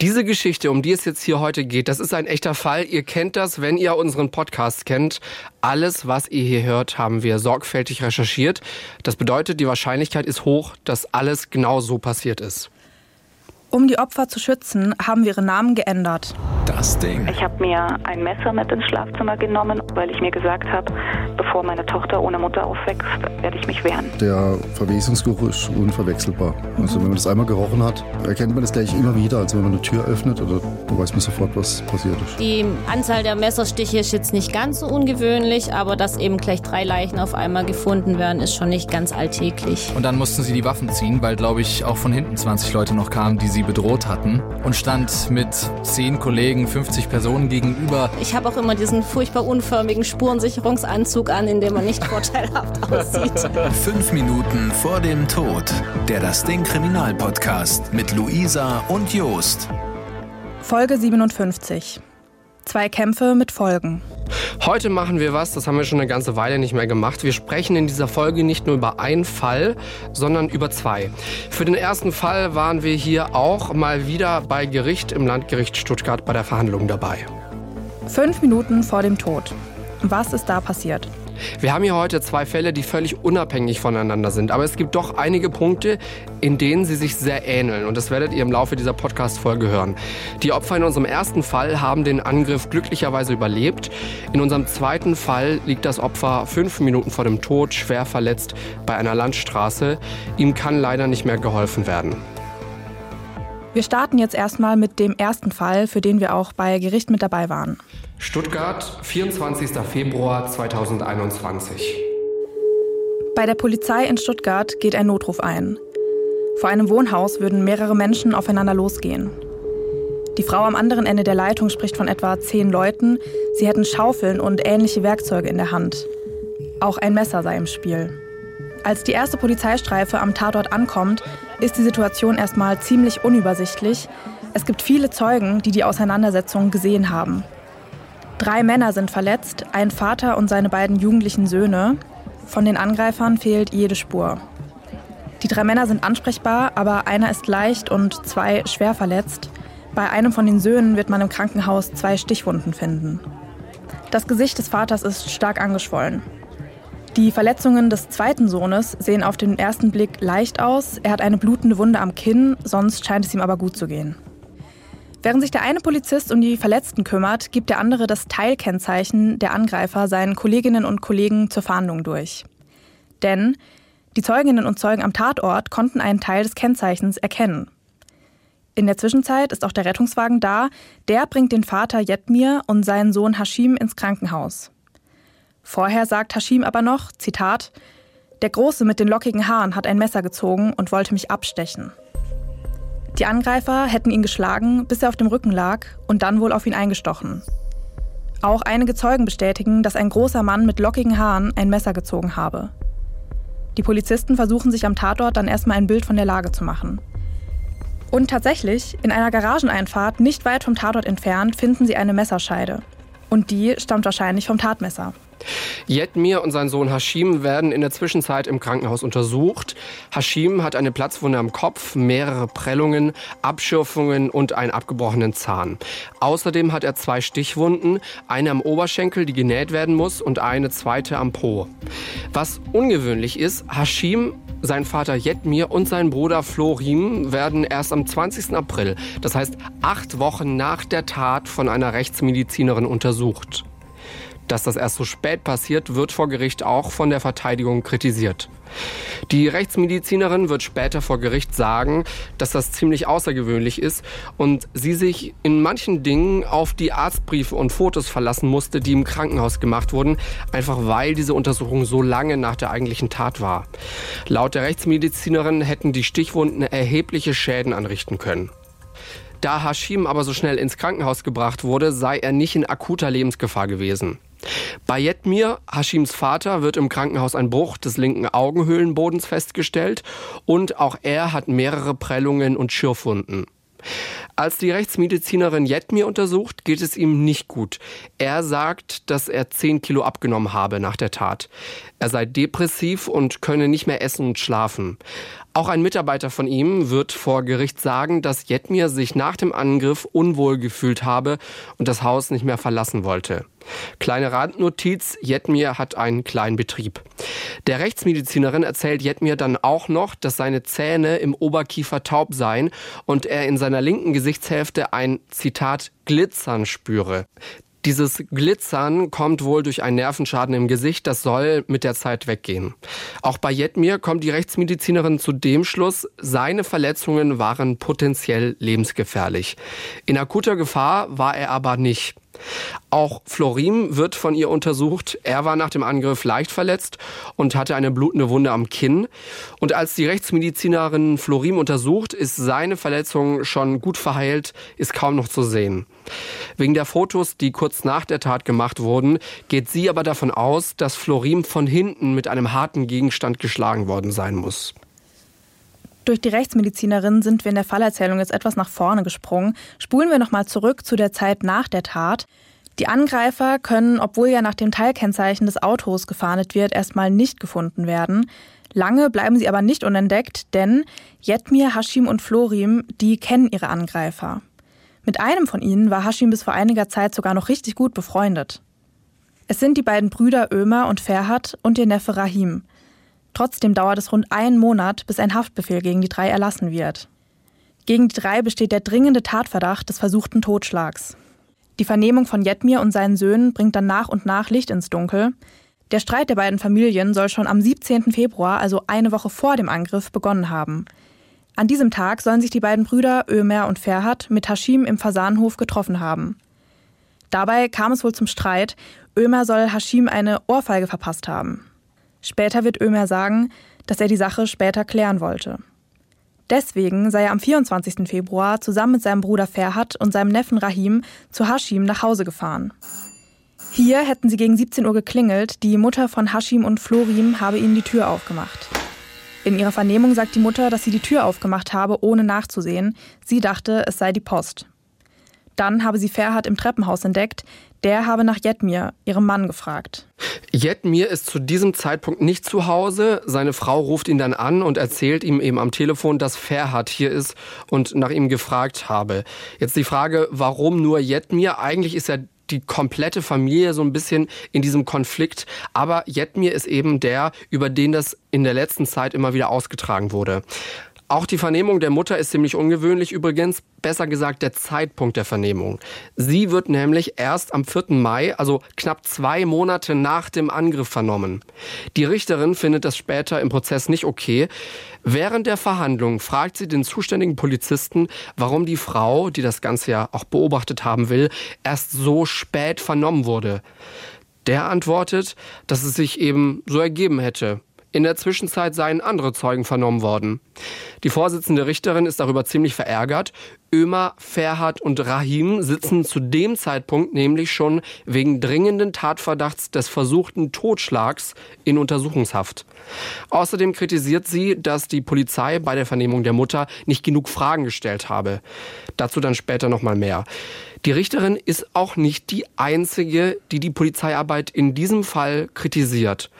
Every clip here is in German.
Diese Geschichte, um die es jetzt hier heute geht, das ist ein echter Fall. Ihr kennt das, wenn ihr unseren Podcast kennt. Alles, was ihr hier hört, haben wir sorgfältig recherchiert. Das bedeutet, die Wahrscheinlichkeit ist hoch, dass alles genau so passiert ist. Um die Opfer zu schützen, haben wir ihre Namen geändert. Das Ding. Ich habe mir ein Messer mit ins Schlafzimmer genommen, weil ich mir gesagt habe, bevor meine Tochter ohne Mutter aufwächst, werde ich mich wehren. Der Verwesungsgeruch ist unverwechselbar. Also wenn man das einmal gerochen hat, erkennt man das gleich immer wieder. Also wenn man eine Tür öffnet, oder da weiß man sofort, was passiert ist. Die Anzahl der Messerstiche ist jetzt nicht ganz so ungewöhnlich, aber dass eben gleich drei Leichen auf einmal gefunden werden, ist schon nicht ganz alltäglich. Und dann mussten sie die Waffen ziehen, weil, glaube ich, auch von hinten 20 Leute noch kamen, die sie bedroht hatten. Und stand mit zehn Kollegen, 50 Personen gegenüber. Ich habe auch immer diesen furchtbar unförmigen Spurensicherungsanzug an, in dem man nicht vorteilhaft aussieht. Fünf Minuten vor dem Tod. Der Das Ding Kriminalpodcast mit Luisa und Jost. Folge 57. Zwei Kämpfe mit Folgen. Heute machen wir was, das haben wir schon eine ganze Weile nicht mehr gemacht. Wir sprechen in dieser Folge nicht nur über einen Fall, sondern über zwei. Für den ersten Fall waren wir hier auch mal wieder bei Gericht im Landgericht Stuttgart bei der Verhandlung dabei. Fünf Minuten vor dem Tod. Was ist da passiert? Wir haben hier heute zwei Fälle, die völlig unabhängig voneinander sind. Aber es gibt doch einige Punkte, in denen sie sich sehr ähneln. Und das werdet ihr im Laufe dieser Podcast-Folge hören. Die Opfer in unserem ersten Fall haben den Angriff glücklicherweise überlebt. In unserem zweiten Fall liegt das Opfer fünf Minuten vor dem Tod schwer verletzt bei einer Landstraße. Ihm kann leider nicht mehr geholfen werden. Wir starten jetzt erstmal mit dem ersten Fall, für den wir auch bei Gericht mit dabei waren. Stuttgart, 24. Februar 2021. Bei der Polizei in Stuttgart geht ein Notruf ein. Vor einem Wohnhaus würden mehrere Menschen aufeinander losgehen. Die Frau am anderen Ende der Leitung spricht von etwa zehn Leuten. Sie hätten Schaufeln und ähnliche Werkzeuge in der Hand. Auch ein Messer sei im Spiel. Als die erste Polizeistreife am Tatort ankommt, ist die Situation erstmal ziemlich unübersichtlich. Es gibt viele Zeugen, die die Auseinandersetzung gesehen haben. Drei Männer sind verletzt, ein Vater und seine beiden jugendlichen Söhne. Von den Angreifern fehlt jede Spur. Die drei Männer sind ansprechbar, aber einer ist leicht und zwei schwer verletzt. Bei einem von den Söhnen wird man im Krankenhaus zwei Stichwunden finden. Das Gesicht des Vaters ist stark angeschwollen. Die Verletzungen des zweiten Sohnes sehen auf den ersten Blick leicht aus. Er hat eine blutende Wunde am Kinn, sonst scheint es ihm aber gut zu gehen. Während sich der eine Polizist um die Verletzten kümmert, gibt der andere das Teilkennzeichen der Angreifer seinen Kolleginnen und Kollegen zur Fahndung durch. Denn die Zeuginnen und Zeugen am Tatort konnten einen Teil des Kennzeichens erkennen. In der Zwischenzeit ist auch der Rettungswagen da. Der bringt den Vater Jetmir und seinen Sohn Hashim ins Krankenhaus. Vorher sagt Hashim aber noch, Zitat, der Große mit den lockigen Haaren hat ein Messer gezogen und wollte mich abstechen. Die Angreifer hätten ihn geschlagen, bis er auf dem Rücken lag und dann wohl auf ihn eingestochen. Auch einige Zeugen bestätigen, dass ein großer Mann mit lockigen Haaren ein Messer gezogen habe. Die Polizisten versuchen sich am Tatort dann erstmal ein Bild von der Lage zu machen. Und tatsächlich, in einer Garageneinfahrt nicht weit vom Tatort entfernt, finden sie eine Messerscheide. Und die stammt wahrscheinlich vom Tatmesser. Jetmir und sein Sohn Hashim werden in der Zwischenzeit im Krankenhaus untersucht. Hashim hat eine Platzwunde am Kopf, mehrere Prellungen, Abschürfungen und einen abgebrochenen Zahn. Außerdem hat er zwei Stichwunden, eine am Oberschenkel, die genäht werden muss, und eine zweite am Po. Was ungewöhnlich ist, Hashim sein Vater Jetmir und sein Bruder Florim werden erst am 20. April, das heißt acht Wochen nach der Tat, von einer Rechtsmedizinerin untersucht. Dass das erst so spät passiert, wird vor Gericht auch von der Verteidigung kritisiert. Die Rechtsmedizinerin wird später vor Gericht sagen, dass das ziemlich außergewöhnlich ist und sie sich in manchen Dingen auf die Arztbriefe und Fotos verlassen musste, die im Krankenhaus gemacht wurden, einfach weil diese Untersuchung so lange nach der eigentlichen Tat war. Laut der Rechtsmedizinerin hätten die Stichwunden erhebliche Schäden anrichten können. Da Hashim aber so schnell ins Krankenhaus gebracht wurde, sei er nicht in akuter Lebensgefahr gewesen. Bei Jetmir, Hashims Vater, wird im Krankenhaus ein Bruch des linken Augenhöhlenbodens festgestellt und auch er hat mehrere Prellungen und Schürfwunden. Als die Rechtsmedizinerin Jetmir untersucht, geht es ihm nicht gut. Er sagt, dass er 10 Kilo abgenommen habe nach der Tat. Er sei depressiv und könne nicht mehr essen und schlafen. Auch ein Mitarbeiter von ihm wird vor Gericht sagen, dass Jetmir sich nach dem Angriff unwohl gefühlt habe und das Haus nicht mehr verlassen wollte. Kleine Randnotiz, Jetmir hat einen kleinen Betrieb. Der Rechtsmedizinerin erzählt Jetmir dann auch noch, dass seine Zähne im Oberkiefer taub seien und er in seiner linken Gesichtshälfte ein Zitat Glitzern spüre. Dieses Glitzern kommt wohl durch einen Nervenschaden im Gesicht, das soll mit der Zeit weggehen. Auch bei Jetmir kommt die Rechtsmedizinerin zu dem Schluss, seine Verletzungen waren potenziell lebensgefährlich. In akuter Gefahr war er aber nicht. Auch Florim wird von ihr untersucht. Er war nach dem Angriff leicht verletzt und hatte eine blutende Wunde am Kinn. Und als die Rechtsmedizinerin Florim untersucht, ist seine Verletzung schon gut verheilt, ist kaum noch zu sehen. Wegen der Fotos, die kurz nach der Tat gemacht wurden, geht sie aber davon aus, dass Florim von hinten mit einem harten Gegenstand geschlagen worden sein muss. Durch die Rechtsmedizinerin sind wir in der Fallerzählung jetzt etwas nach vorne gesprungen. Spulen wir nochmal zurück zu der Zeit nach der Tat. Die Angreifer können, obwohl ja nach dem Teilkennzeichen des Autos gefahndet wird, erstmal nicht gefunden werden. Lange bleiben sie aber nicht unentdeckt, denn Jetmir, Hashim und Florim, die kennen ihre Angreifer. Mit einem von ihnen war Hashim bis vor einiger Zeit sogar noch richtig gut befreundet. Es sind die beiden Brüder Ömer und Ferhat und ihr Neffe Rahim. Trotzdem dauert es rund einen Monat, bis ein Haftbefehl gegen die drei erlassen wird. Gegen die drei besteht der dringende Tatverdacht des versuchten Totschlags. Die Vernehmung von Jetmir und seinen Söhnen bringt dann nach und nach Licht ins Dunkel. Der Streit der beiden Familien soll schon am 17. Februar, also eine Woche vor dem Angriff, begonnen haben. An diesem Tag sollen sich die beiden Brüder Ömer und Ferhat mit Hashim im Fasanhof getroffen haben. Dabei kam es wohl zum Streit. Ömer soll Hashim eine Ohrfeige verpasst haben. Später wird Ömer sagen, dass er die Sache später klären wollte. Deswegen sei er am 24. Februar zusammen mit seinem Bruder Ferhat und seinem Neffen Rahim zu Hashim nach Hause gefahren. Hier hätten sie gegen 17 Uhr geklingelt, die Mutter von Hashim und Florim habe ihnen die Tür aufgemacht. In ihrer Vernehmung sagt die Mutter, dass sie die Tür aufgemacht habe, ohne nachzusehen. Sie dachte, es sei die Post. Dann habe sie Ferhat im Treppenhaus entdeckt. Der habe nach Jetmir, ihrem Mann, gefragt. Jetmir ist zu diesem Zeitpunkt nicht zu Hause. Seine Frau ruft ihn dann an und erzählt ihm eben am Telefon, dass Ferhat hier ist und nach ihm gefragt habe. Jetzt die Frage, warum nur Jetmir? Eigentlich ist ja die komplette Familie so ein bisschen in diesem Konflikt. Aber Jetmir ist eben der, über den das in der letzten Zeit immer wieder ausgetragen wurde. Auch die Vernehmung der Mutter ist ziemlich ungewöhnlich übrigens, besser gesagt der Zeitpunkt der Vernehmung. Sie wird nämlich erst am 4. Mai, also knapp zwei Monate nach dem Angriff vernommen. Die Richterin findet das später im Prozess nicht okay. Während der Verhandlung fragt sie den zuständigen Polizisten, warum die Frau, die das Ganze ja auch beobachtet haben will, erst so spät vernommen wurde. Der antwortet, dass es sich eben so ergeben hätte. In der Zwischenzeit seien andere Zeugen vernommen worden. Die Vorsitzende Richterin ist darüber ziemlich verärgert. Ömer, Ferhat und Rahim sitzen zu dem Zeitpunkt nämlich schon wegen dringenden Tatverdachts des versuchten Totschlags in Untersuchungshaft. Außerdem kritisiert sie, dass die Polizei bei der Vernehmung der Mutter nicht genug Fragen gestellt habe. Dazu dann später noch mal mehr. Die Richterin ist auch nicht die einzige, die die Polizeiarbeit in diesem Fall kritisiert.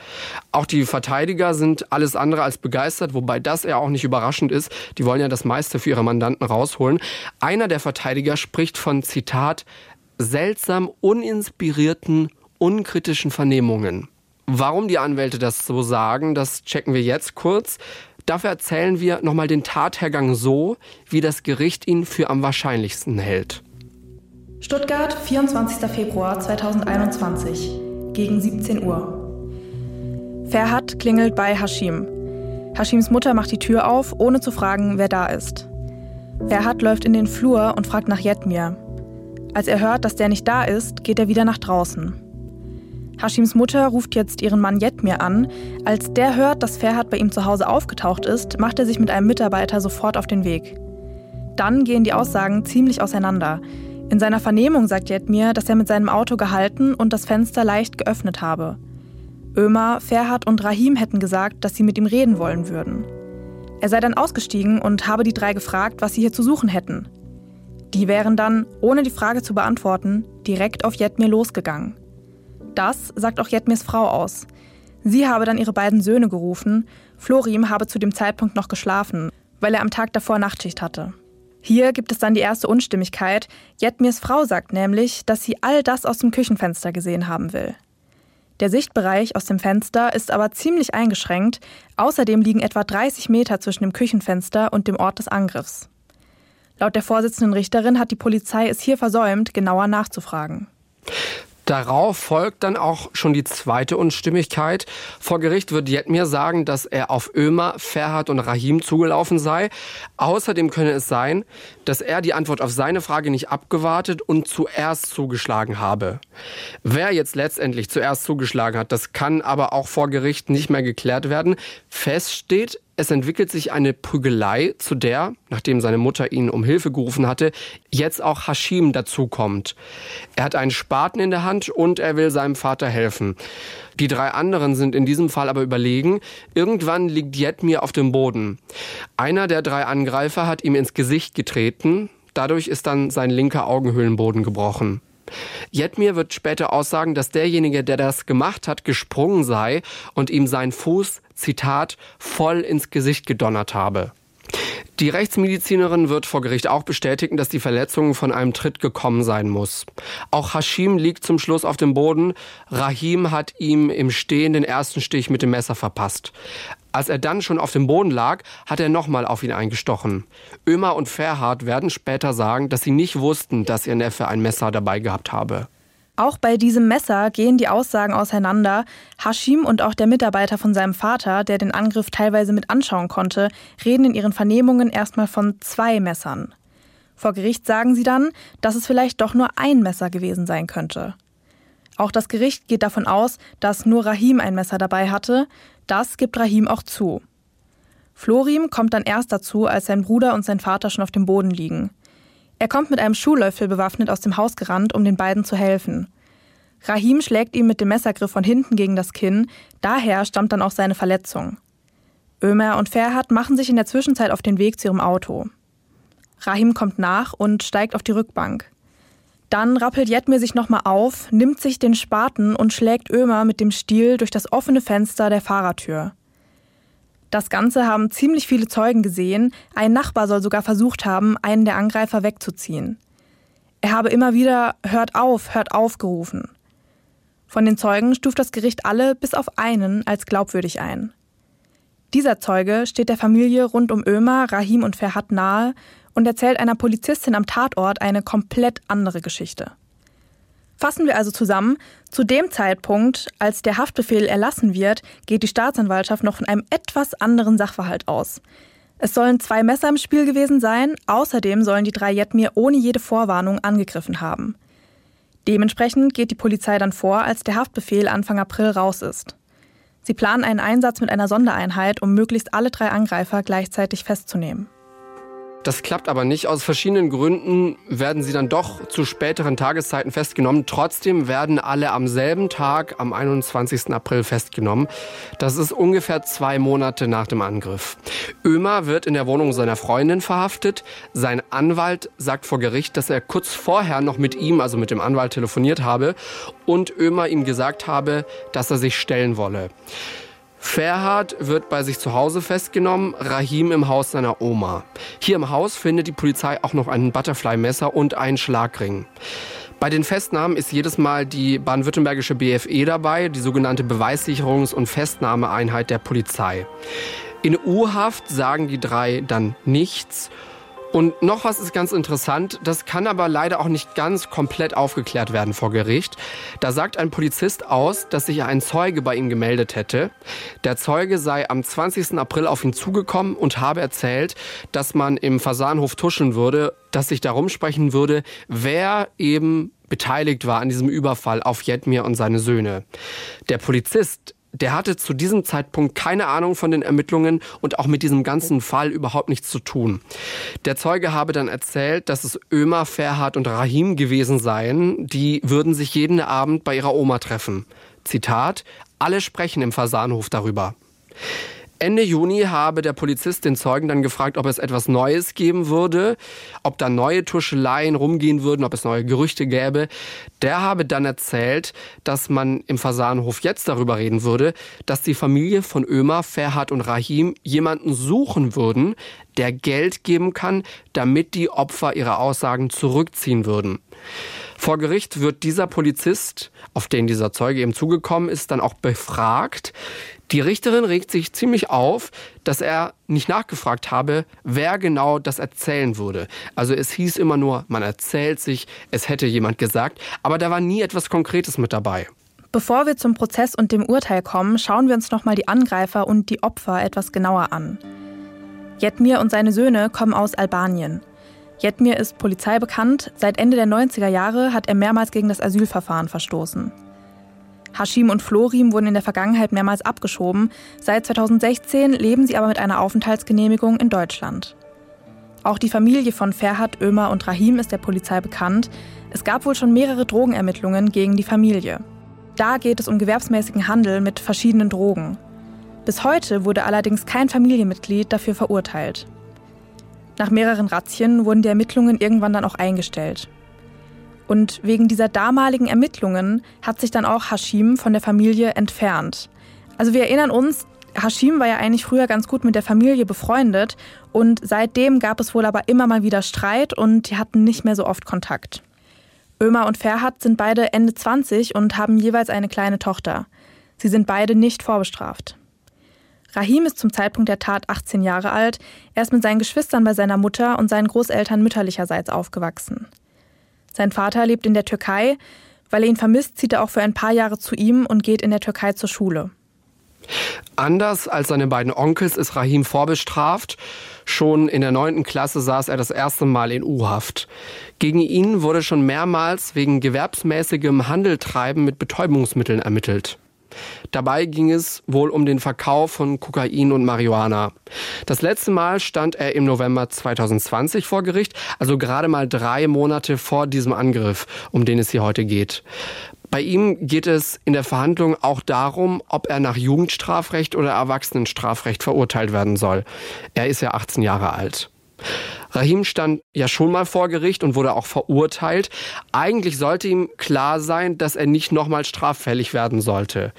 Auch die Verteidiger sind alles andere als begeistert, wobei das ja auch nicht überraschend ist. Die wollen ja das meiste für ihre Mandanten rausholen. Einer der Verteidiger spricht von Zitat seltsam uninspirierten, unkritischen Vernehmungen. Warum die Anwälte das so sagen, das checken wir jetzt kurz. Dafür erzählen wir nochmal den Tathergang so, wie das Gericht ihn für am wahrscheinlichsten hält. Stuttgart, 24. Februar 2021, gegen 17 Uhr. Ferhat klingelt bei Hashim. Hashims Mutter macht die Tür auf, ohne zu fragen, wer da ist. Ferhat läuft in den Flur und fragt nach Jetmir. Als er hört, dass der nicht da ist, geht er wieder nach draußen. Hashims Mutter ruft jetzt ihren Mann Jetmir an. Als der hört, dass Ferhat bei ihm zu Hause aufgetaucht ist, macht er sich mit einem Mitarbeiter sofort auf den Weg. Dann gehen die Aussagen ziemlich auseinander. In seiner Vernehmung sagt Jetmir, dass er mit seinem Auto gehalten und das Fenster leicht geöffnet habe. Ömer, Ferhat und Rahim hätten gesagt, dass sie mit ihm reden wollen würden. Er sei dann ausgestiegen und habe die drei gefragt, was sie hier zu suchen hätten. Die wären dann, ohne die Frage zu beantworten, direkt auf Jetmir losgegangen. Das sagt auch Jetmirs Frau aus. Sie habe dann ihre beiden Söhne gerufen. Florim habe zu dem Zeitpunkt noch geschlafen, weil er am Tag davor Nachtschicht hatte. Hier gibt es dann die erste Unstimmigkeit. Jetmirs Frau sagt nämlich, dass sie all das aus dem Küchenfenster gesehen haben will. Der Sichtbereich aus dem Fenster ist aber ziemlich eingeschränkt. Außerdem liegen etwa 30 Meter zwischen dem Küchenfenster und dem Ort des Angriffs. Laut der Vorsitzenden Richterin hat die Polizei es hier versäumt, genauer nachzufragen. Darauf folgt dann auch schon die zweite Unstimmigkeit. Vor Gericht wird Jetmir sagen, dass er auf Ömer, Ferhat und Rahim zugelaufen sei. Außerdem könne es sein, dass er die Antwort auf seine Frage nicht abgewartet und zuerst zugeschlagen habe. Wer jetzt letztendlich zuerst zugeschlagen hat, das kann aber auch vor Gericht nicht mehr geklärt werden. Fest steht, es entwickelt sich eine Prügelei, zu der, nachdem seine Mutter ihn um Hilfe gerufen hatte, jetzt auch Hashim dazukommt. Er hat einen Spaten in der Hand und er will seinem Vater helfen. Die drei anderen sind in diesem Fall aber überlegen. Irgendwann liegt Jetmir auf dem Boden. Einer der drei Angreifer hat ihm ins Gesicht getreten. Dadurch ist dann sein linker Augenhöhlenboden gebrochen. Jetmir wird später aussagen, dass derjenige, der das gemacht hat, gesprungen sei und ihm sein Fuß, Zitat, voll ins Gesicht gedonnert habe. Die Rechtsmedizinerin wird vor Gericht auch bestätigen, dass die Verletzung von einem Tritt gekommen sein muss. Auch Hashim liegt zum Schluss auf dem Boden. Rahim hat ihm im Stehen den ersten Stich mit dem Messer verpasst. Als er dann schon auf dem Boden lag, hat er nochmal auf ihn eingestochen. Ömer und Ferhard werden später sagen, dass sie nicht wussten, dass ihr Neffe ein Messer dabei gehabt habe. Auch bei diesem Messer gehen die Aussagen auseinander. Hashim und auch der Mitarbeiter von seinem Vater, der den Angriff teilweise mit anschauen konnte, reden in ihren Vernehmungen erstmal von zwei Messern. Vor Gericht sagen sie dann, dass es vielleicht doch nur ein Messer gewesen sein könnte. Auch das Gericht geht davon aus, dass nur Rahim ein Messer dabei hatte. Das gibt Rahim auch zu. Florim kommt dann erst dazu, als sein Bruder und sein Vater schon auf dem Boden liegen. Er kommt mit einem Schuhlöffel bewaffnet aus dem Haus gerannt, um den beiden zu helfen. Rahim schlägt ihm mit dem Messergriff von hinten gegen das Kinn, daher stammt dann auch seine Verletzung. Ömer und Ferhat machen sich in der Zwischenzeit auf den Weg zu ihrem Auto. Rahim kommt nach und steigt auf die Rückbank. Dann rappelt Jetmir sich nochmal auf, nimmt sich den Spaten und schlägt Ömer mit dem Stiel durch das offene Fenster der Fahrertür. Das Ganze haben ziemlich viele Zeugen gesehen. Ein Nachbar soll sogar versucht haben, einen der Angreifer wegzuziehen. Er habe immer wieder Hört auf, hört auf gerufen. Von den Zeugen stuft das Gericht alle bis auf einen als glaubwürdig ein. Dieser Zeuge steht der Familie rund um Ömer, Rahim und Ferhat nahe und erzählt einer Polizistin am Tatort eine komplett andere Geschichte. Fassen wir also zusammen, zu dem Zeitpunkt, als der Haftbefehl erlassen wird, geht die Staatsanwaltschaft noch von einem etwas anderen Sachverhalt aus. Es sollen zwei Messer im Spiel gewesen sein, außerdem sollen die drei Jetmir ohne jede Vorwarnung angegriffen haben. Dementsprechend geht die Polizei dann vor, als der Haftbefehl Anfang April raus ist. Sie planen einen Einsatz mit einer Sondereinheit, um möglichst alle drei Angreifer gleichzeitig festzunehmen. Das klappt aber nicht. Aus verschiedenen Gründen werden sie dann doch zu späteren Tageszeiten festgenommen. Trotzdem werden alle am selben Tag, am 21. April, festgenommen. Das ist ungefähr zwei Monate nach dem Angriff. Ömer wird in der Wohnung seiner Freundin verhaftet. Sein Anwalt sagt vor Gericht, dass er kurz vorher noch mit ihm, also mit dem Anwalt, telefoniert habe und Ömer ihm gesagt habe, dass er sich stellen wolle. Ferhat wird bei sich zu Hause festgenommen, Rahim im Haus seiner Oma. Hier im Haus findet die Polizei auch noch ein Butterfly-Messer und einen Schlagring. Bei den Festnahmen ist jedes Mal die baden-württembergische BFE dabei, die sogenannte Beweissicherungs- und Festnahmeeinheit der Polizei. In U-Haft sagen die drei dann nichts und noch was ist ganz interessant, das kann aber leider auch nicht ganz komplett aufgeklärt werden vor Gericht. Da sagt ein Polizist aus, dass sich ein Zeuge bei ihm gemeldet hätte. Der Zeuge sei am 20. April auf ihn zugekommen und habe erzählt, dass man im Fasanhof tuschen würde, dass sich darum sprechen würde, wer eben beteiligt war an diesem Überfall auf Jetmir und seine Söhne. Der Polizist der hatte zu diesem Zeitpunkt keine Ahnung von den Ermittlungen und auch mit diesem ganzen Fall überhaupt nichts zu tun. Der Zeuge habe dann erzählt, dass es Ömer, Ferhat und Rahim gewesen seien, die würden sich jeden Abend bei ihrer Oma treffen. Zitat, alle sprechen im Fasanhof darüber. Ende Juni habe der Polizist den Zeugen dann gefragt, ob es etwas Neues geben würde, ob da neue Tuscheleien rumgehen würden, ob es neue Gerüchte gäbe. Der habe dann erzählt, dass man im Fasanhof jetzt darüber reden würde, dass die Familie von Ömer, Ferhat und Rahim jemanden suchen würden, der Geld geben kann, damit die Opfer ihre Aussagen zurückziehen würden. Vor Gericht wird dieser Polizist, auf den dieser Zeuge eben zugekommen ist, dann auch befragt. Die Richterin regt sich ziemlich auf, dass er nicht nachgefragt habe, wer genau das erzählen würde. Also es hieß immer nur, man erzählt sich, es hätte jemand gesagt, aber da war nie etwas Konkretes mit dabei. Bevor wir zum Prozess und dem Urteil kommen, schauen wir uns nochmal die Angreifer und die Opfer etwas genauer an. Jetmir und seine Söhne kommen aus Albanien. Jetmir ist Polizei bekannt. Seit Ende der 90er Jahre hat er mehrmals gegen das Asylverfahren verstoßen. Hashim und Florim wurden in der Vergangenheit mehrmals abgeschoben. Seit 2016 leben sie aber mit einer Aufenthaltsgenehmigung in Deutschland. Auch die Familie von Ferhat, Ömer und Rahim ist der Polizei bekannt. Es gab wohl schon mehrere Drogenermittlungen gegen die Familie. Da geht es um gewerbsmäßigen Handel mit verschiedenen Drogen. Bis heute wurde allerdings kein Familienmitglied dafür verurteilt. Nach mehreren Razzien wurden die Ermittlungen irgendwann dann auch eingestellt. Und wegen dieser damaligen Ermittlungen hat sich dann auch Hashim von der Familie entfernt. Also wir erinnern uns, Hashim war ja eigentlich früher ganz gut mit der Familie befreundet und seitdem gab es wohl aber immer mal wieder Streit und die hatten nicht mehr so oft Kontakt. Ömer und Ferhat sind beide Ende 20 und haben jeweils eine kleine Tochter. Sie sind beide nicht vorbestraft. Rahim ist zum Zeitpunkt der Tat 18 Jahre alt. Er ist mit seinen Geschwistern bei seiner Mutter und seinen Großeltern mütterlicherseits aufgewachsen. Sein Vater lebt in der Türkei. Weil er ihn vermisst, zieht er auch für ein paar Jahre zu ihm und geht in der Türkei zur Schule. Anders als seine beiden Onkels ist Rahim vorbestraft. Schon in der neunten Klasse saß er das erste Mal in U-Haft. Gegen ihn wurde schon mehrmals wegen gewerbsmäßigem Handeltreiben mit Betäubungsmitteln ermittelt. Dabei ging es wohl um den Verkauf von Kokain und Marihuana. Das letzte Mal stand er im November 2020 vor Gericht, also gerade mal drei Monate vor diesem Angriff, um den es hier heute geht. Bei ihm geht es in der Verhandlung auch darum, ob er nach Jugendstrafrecht oder Erwachsenenstrafrecht verurteilt werden soll. Er ist ja 18 Jahre alt. Rahim stand ja schon mal vor Gericht und wurde auch verurteilt. Eigentlich sollte ihm klar sein, dass er nicht nochmal straffällig werden sollte.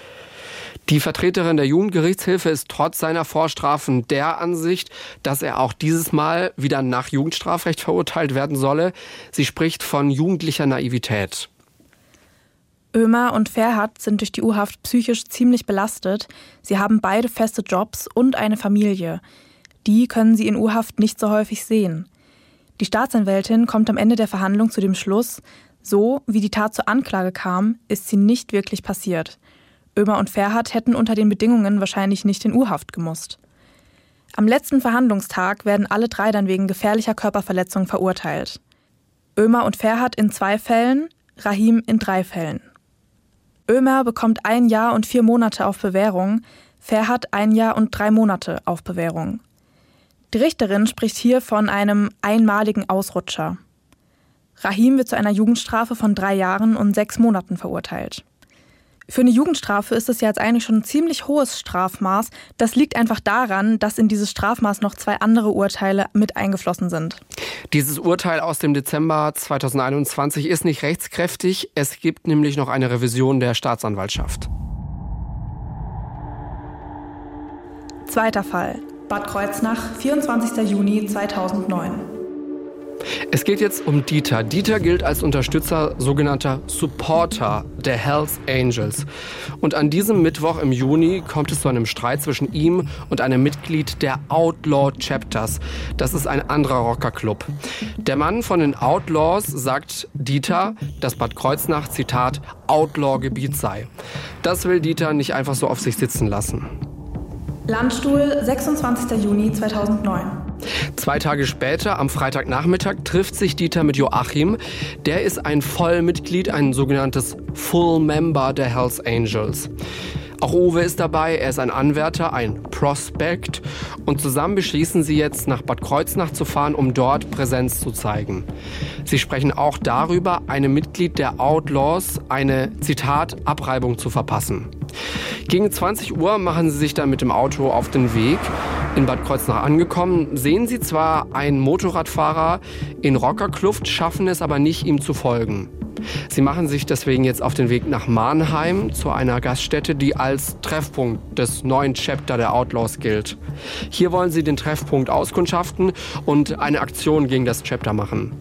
Die Vertreterin der Jugendgerichtshilfe ist trotz seiner Vorstrafen der Ansicht, dass er auch dieses Mal wieder nach Jugendstrafrecht verurteilt werden solle. Sie spricht von jugendlicher Naivität. Ömer und Ferhat sind durch die U-Haft psychisch ziemlich belastet. Sie haben beide feste Jobs und eine Familie. Die können sie in U-Haft nicht so häufig sehen. Die Staatsanwältin kommt am Ende der Verhandlung zu dem Schluss, so wie die Tat zur Anklage kam, ist sie nicht wirklich passiert. Ömer und Ferhat hätten unter den Bedingungen wahrscheinlich nicht in U-Haft gemusst. Am letzten Verhandlungstag werden alle drei dann wegen gefährlicher Körperverletzung verurteilt. Ömer und Ferhat in zwei Fällen, Rahim in drei Fällen. Ömer bekommt ein Jahr und vier Monate auf Bewährung, Ferhat ein Jahr und drei Monate auf Bewährung. Die Richterin spricht hier von einem einmaligen Ausrutscher. Rahim wird zu einer Jugendstrafe von drei Jahren und sechs Monaten verurteilt. Für eine Jugendstrafe ist es ja jetzt eigentlich schon ein ziemlich hohes Strafmaß. Das liegt einfach daran, dass in dieses Strafmaß noch zwei andere Urteile mit eingeflossen sind. Dieses Urteil aus dem Dezember 2021 ist nicht rechtskräftig. Es gibt nämlich noch eine Revision der Staatsanwaltschaft. Zweiter Fall. Bad Kreuznach, 24. Juni 2009. Es geht jetzt um Dieter. Dieter gilt als Unterstützer sogenannter Supporter der Hells Angels. Und an diesem Mittwoch im Juni kommt es zu einem Streit zwischen ihm und einem Mitglied der Outlaw Chapters. Das ist ein anderer Rockerclub. Der Mann von den Outlaws sagt Dieter, dass Bad Kreuznach, Zitat, Outlaw-Gebiet sei. Das will Dieter nicht einfach so auf sich sitzen lassen. Landstuhl, 26. Juni 2009. Zwei Tage später, am Freitagnachmittag, trifft sich Dieter mit Joachim. Der ist ein Vollmitglied, ein sogenanntes Full Member der Hells Angels. Auch Uwe ist dabei, er ist ein Anwärter, ein Prospect und zusammen beschließen sie jetzt nach Bad Kreuznach zu fahren, um dort Präsenz zu zeigen. Sie sprechen auch darüber, einem Mitglied der Outlaws eine, Zitat, Abreibung zu verpassen. Gegen 20 Uhr machen sie sich dann mit dem Auto auf den Weg. In Bad Kreuznach angekommen, sehen sie zwar einen Motorradfahrer in Rockerkluft, schaffen es aber nicht, ihm zu folgen. Sie machen sich deswegen jetzt auf den Weg nach Mannheim zu einer Gaststätte, die als Treffpunkt des neuen Chapter der Outlaws gilt. Hier wollen sie den Treffpunkt auskundschaften und eine Aktion gegen das Chapter machen.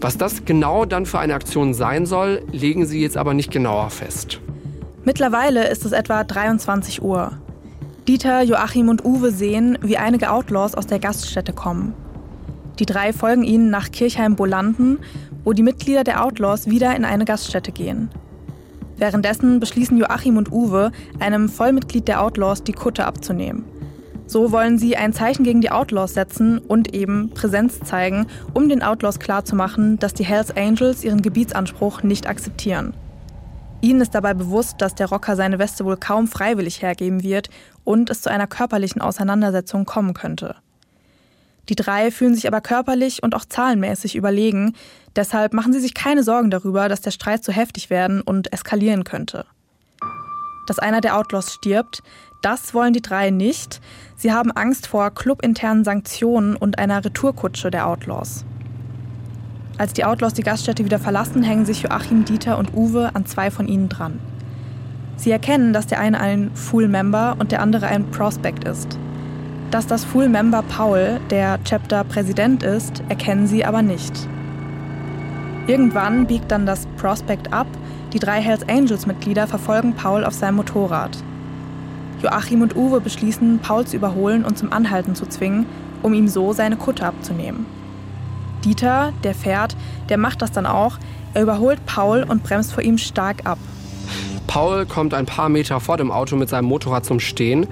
Was das genau dann für eine Aktion sein soll, legen sie jetzt aber nicht genauer fest. Mittlerweile ist es etwa 23 Uhr. Dieter, Joachim und Uwe sehen, wie einige Outlaws aus der Gaststätte kommen. Die drei folgen ihnen nach Kirchheim-Bolanden wo die Mitglieder der Outlaws wieder in eine Gaststätte gehen. Währenddessen beschließen Joachim und Uwe, einem Vollmitglied der Outlaws die Kutte abzunehmen. So wollen sie ein Zeichen gegen die Outlaws setzen und eben Präsenz zeigen, um den Outlaws klarzumachen, dass die Hells Angels ihren Gebietsanspruch nicht akzeptieren. Ihnen ist dabei bewusst, dass der Rocker seine Weste wohl kaum freiwillig hergeben wird und es zu einer körperlichen Auseinandersetzung kommen könnte. Die drei fühlen sich aber körperlich und auch zahlenmäßig überlegen, deshalb machen sie sich keine Sorgen darüber, dass der Streit zu heftig werden und eskalieren könnte. Dass einer der Outlaws stirbt, das wollen die drei nicht. Sie haben Angst vor clubinternen Sanktionen und einer Retourkutsche der Outlaws. Als die Outlaws die Gaststätte wieder verlassen, hängen sich Joachim, Dieter und Uwe an zwei von ihnen dran. Sie erkennen, dass der eine ein Full-Member und der andere ein Prospect ist. Dass das Full-Member Paul der Chapter-Präsident ist, erkennen sie aber nicht. Irgendwann biegt dann das Prospect ab, die drei Hells Angels-Mitglieder verfolgen Paul auf seinem Motorrad. Joachim und Uwe beschließen, Paul zu überholen und zum Anhalten zu zwingen, um ihm so seine Kutte abzunehmen. Dieter, der fährt, der macht das dann auch. Er überholt Paul und bremst vor ihm stark ab. Paul kommt ein paar Meter vor dem Auto mit seinem Motorrad zum Stehen.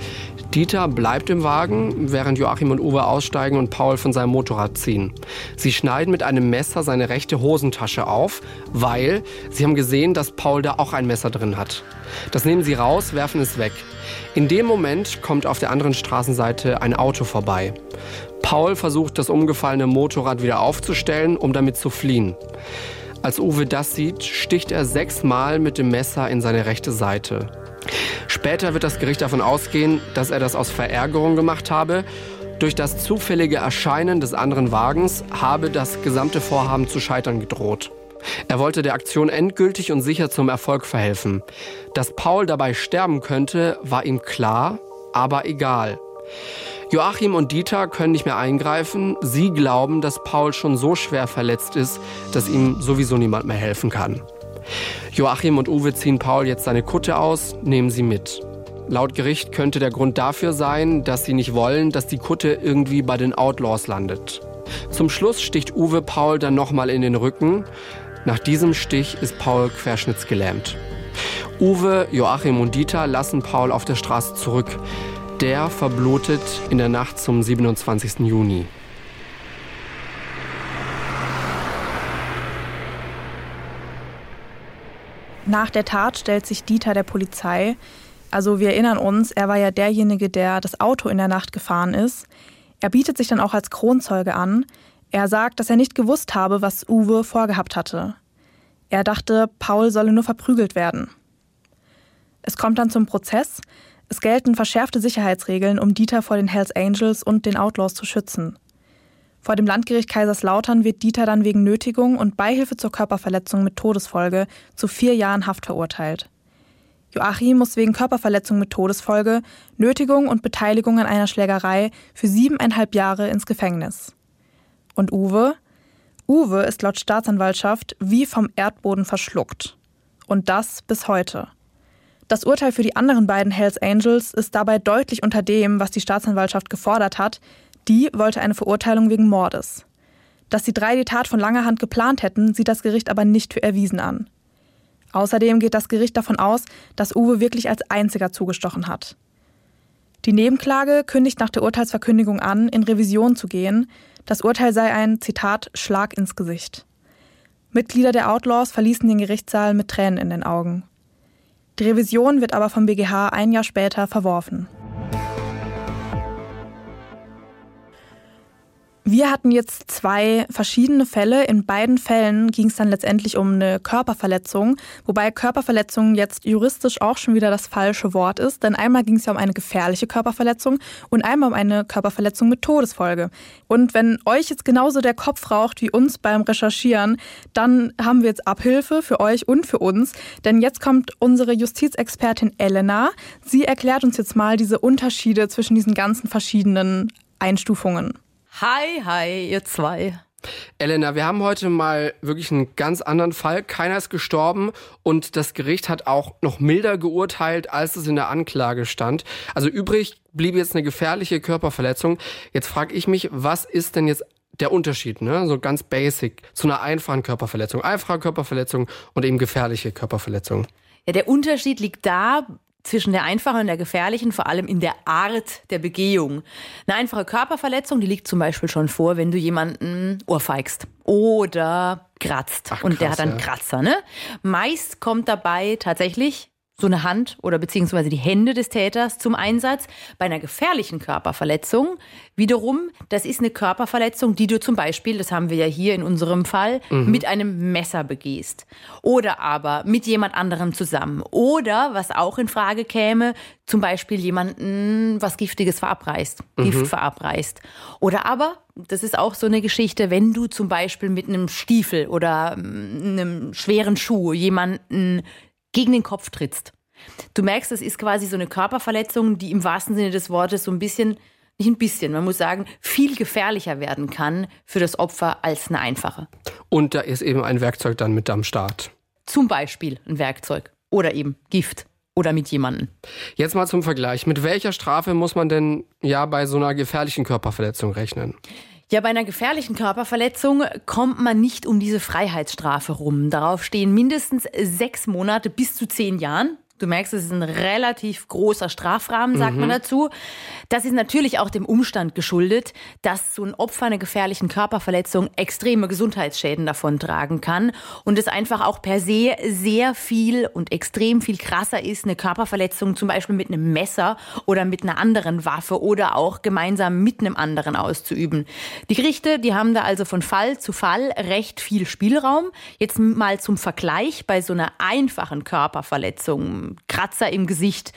Dieter bleibt im Wagen, während Joachim und Uwe aussteigen und Paul von seinem Motorrad ziehen. Sie schneiden mit einem Messer seine rechte Hosentasche auf, weil sie haben gesehen, dass Paul da auch ein Messer drin hat. Das nehmen sie raus, werfen es weg. In dem Moment kommt auf der anderen Straßenseite ein Auto vorbei. Paul versucht, das umgefallene Motorrad wieder aufzustellen, um damit zu fliehen. Als Uwe das sieht, sticht er sechsmal mit dem Messer in seine rechte Seite. Später wird das Gericht davon ausgehen, dass er das aus Verärgerung gemacht habe. Durch das zufällige Erscheinen des anderen Wagens habe das gesamte Vorhaben zu scheitern gedroht. Er wollte der Aktion endgültig und sicher zum Erfolg verhelfen. Dass Paul dabei sterben könnte, war ihm klar, aber egal. Joachim und Dieter können nicht mehr eingreifen. Sie glauben, dass Paul schon so schwer verletzt ist, dass ihm sowieso niemand mehr helfen kann. Joachim und Uwe ziehen Paul jetzt seine Kutte aus, nehmen sie mit. Laut Gericht könnte der Grund dafür sein, dass sie nicht wollen, dass die Kutte irgendwie bei den Outlaws landet. Zum Schluss sticht Uwe Paul dann nochmal in den Rücken. Nach diesem Stich ist Paul querschnittsgelähmt. Uwe, Joachim und Dieter lassen Paul auf der Straße zurück. Der verblutet in der Nacht zum 27. Juni. Nach der Tat stellt sich Dieter der Polizei. Also wir erinnern uns, er war ja derjenige, der das Auto in der Nacht gefahren ist. Er bietet sich dann auch als Kronzeuge an. Er sagt, dass er nicht gewusst habe, was Uwe vorgehabt hatte. Er dachte, Paul solle nur verprügelt werden. Es kommt dann zum Prozess. Es gelten verschärfte Sicherheitsregeln, um Dieter vor den Hells Angels und den Outlaws zu schützen. Vor dem Landgericht Kaiserslautern wird Dieter dann wegen Nötigung und Beihilfe zur Körperverletzung mit Todesfolge zu vier Jahren Haft verurteilt. Joachim muss wegen Körperverletzung mit Todesfolge, Nötigung und Beteiligung an einer Schlägerei für siebeneinhalb Jahre ins Gefängnis. Und Uwe? Uwe ist laut Staatsanwaltschaft wie vom Erdboden verschluckt. Und das bis heute. Das Urteil für die anderen beiden Hells Angels ist dabei deutlich unter dem, was die Staatsanwaltschaft gefordert hat, die wollte eine Verurteilung wegen Mordes. Dass die drei die Tat von langer Hand geplant hätten, sieht das Gericht aber nicht für erwiesen an. Außerdem geht das Gericht davon aus, dass Uwe wirklich als einziger zugestochen hat. Die Nebenklage kündigt nach der Urteilsverkündigung an, in Revision zu gehen. Das Urteil sei ein, Zitat, Schlag ins Gesicht. Mitglieder der Outlaws verließen den Gerichtssaal mit Tränen in den Augen. Die Revision wird aber vom BGH ein Jahr später verworfen. Wir hatten jetzt zwei verschiedene Fälle. In beiden Fällen ging es dann letztendlich um eine Körperverletzung, wobei Körperverletzung jetzt juristisch auch schon wieder das falsche Wort ist, denn einmal ging es ja um eine gefährliche Körperverletzung und einmal um eine Körperverletzung mit Todesfolge. Und wenn euch jetzt genauso der Kopf raucht wie uns beim Recherchieren, dann haben wir jetzt Abhilfe für euch und für uns, denn jetzt kommt unsere Justizexpertin Elena. Sie erklärt uns jetzt mal diese Unterschiede zwischen diesen ganzen verschiedenen Einstufungen. Hi, hi, ihr zwei. Elena, wir haben heute mal wirklich einen ganz anderen Fall. Keiner ist gestorben und das Gericht hat auch noch milder geurteilt, als es in der Anklage stand. Also übrig blieb jetzt eine gefährliche Körperverletzung. Jetzt frage ich mich, was ist denn jetzt der Unterschied, ne? So ganz basic zu einer einfachen Körperverletzung. Einfache Körperverletzung und eben gefährliche Körperverletzung. Ja, der Unterschied liegt da, zwischen der einfachen und der gefährlichen, vor allem in der Art der Begehung. Eine einfache Körperverletzung, die liegt zum Beispiel schon vor, wenn du jemanden ohrfeigst oder kratzt. Ach, und der hat einen ja. Kratzer. Ne? Meist kommt dabei tatsächlich so eine Hand oder beziehungsweise die Hände des Täters zum Einsatz. Bei einer gefährlichen Körperverletzung wiederum, das ist eine Körperverletzung, die du zum Beispiel, das haben wir ja hier in unserem Fall, mhm. mit einem Messer begehst. Oder aber mit jemand anderem zusammen. Oder, was auch in Frage käme, zum Beispiel jemanden was Giftiges verabreißt, mhm. Gift verabreißt. Oder aber, das ist auch so eine Geschichte, wenn du zum Beispiel mit einem Stiefel oder einem schweren Schuh jemanden gegen den Kopf trittst. Du merkst, das ist quasi so eine Körperverletzung, die im wahrsten Sinne des Wortes so ein bisschen, nicht ein bisschen, man muss sagen, viel gefährlicher werden kann für das Opfer als eine einfache. Und da ist eben ein Werkzeug dann mit am Start. Zum Beispiel ein Werkzeug oder eben Gift oder mit jemandem. Jetzt mal zum Vergleich. Mit welcher Strafe muss man denn ja bei so einer gefährlichen Körperverletzung rechnen? Ja, bei einer gefährlichen Körperverletzung kommt man nicht um diese Freiheitsstrafe rum. Darauf stehen mindestens sechs Monate bis zu zehn Jahren. Du merkst, es ist ein relativ großer Strafrahmen, sagt mhm. man dazu. Das ist natürlich auch dem Umstand geschuldet, dass so ein Opfer einer gefährlichen Körperverletzung extreme Gesundheitsschäden davontragen kann und es einfach auch per se sehr viel und extrem viel krasser ist, eine Körperverletzung zum Beispiel mit einem Messer oder mit einer anderen Waffe oder auch gemeinsam mit einem anderen auszuüben. Die Gerichte, die haben da also von Fall zu Fall recht viel Spielraum. Jetzt mal zum Vergleich bei so einer einfachen Körperverletzung Kratzer im Gesicht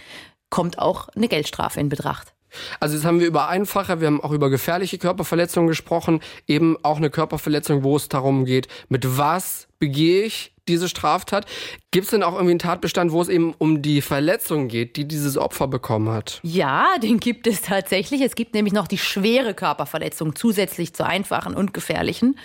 kommt auch eine Geldstrafe in Betracht. Also jetzt haben wir über einfache, wir haben auch über gefährliche Körperverletzungen gesprochen, eben auch eine Körperverletzung, wo es darum geht, mit was begehe ich diese Straftat. Gibt es denn auch irgendwie einen Tatbestand, wo es eben um die Verletzung geht, die dieses Opfer bekommen hat? Ja, den gibt es tatsächlich. Es gibt nämlich noch die schwere Körperverletzung zusätzlich zur einfachen und gefährlichen.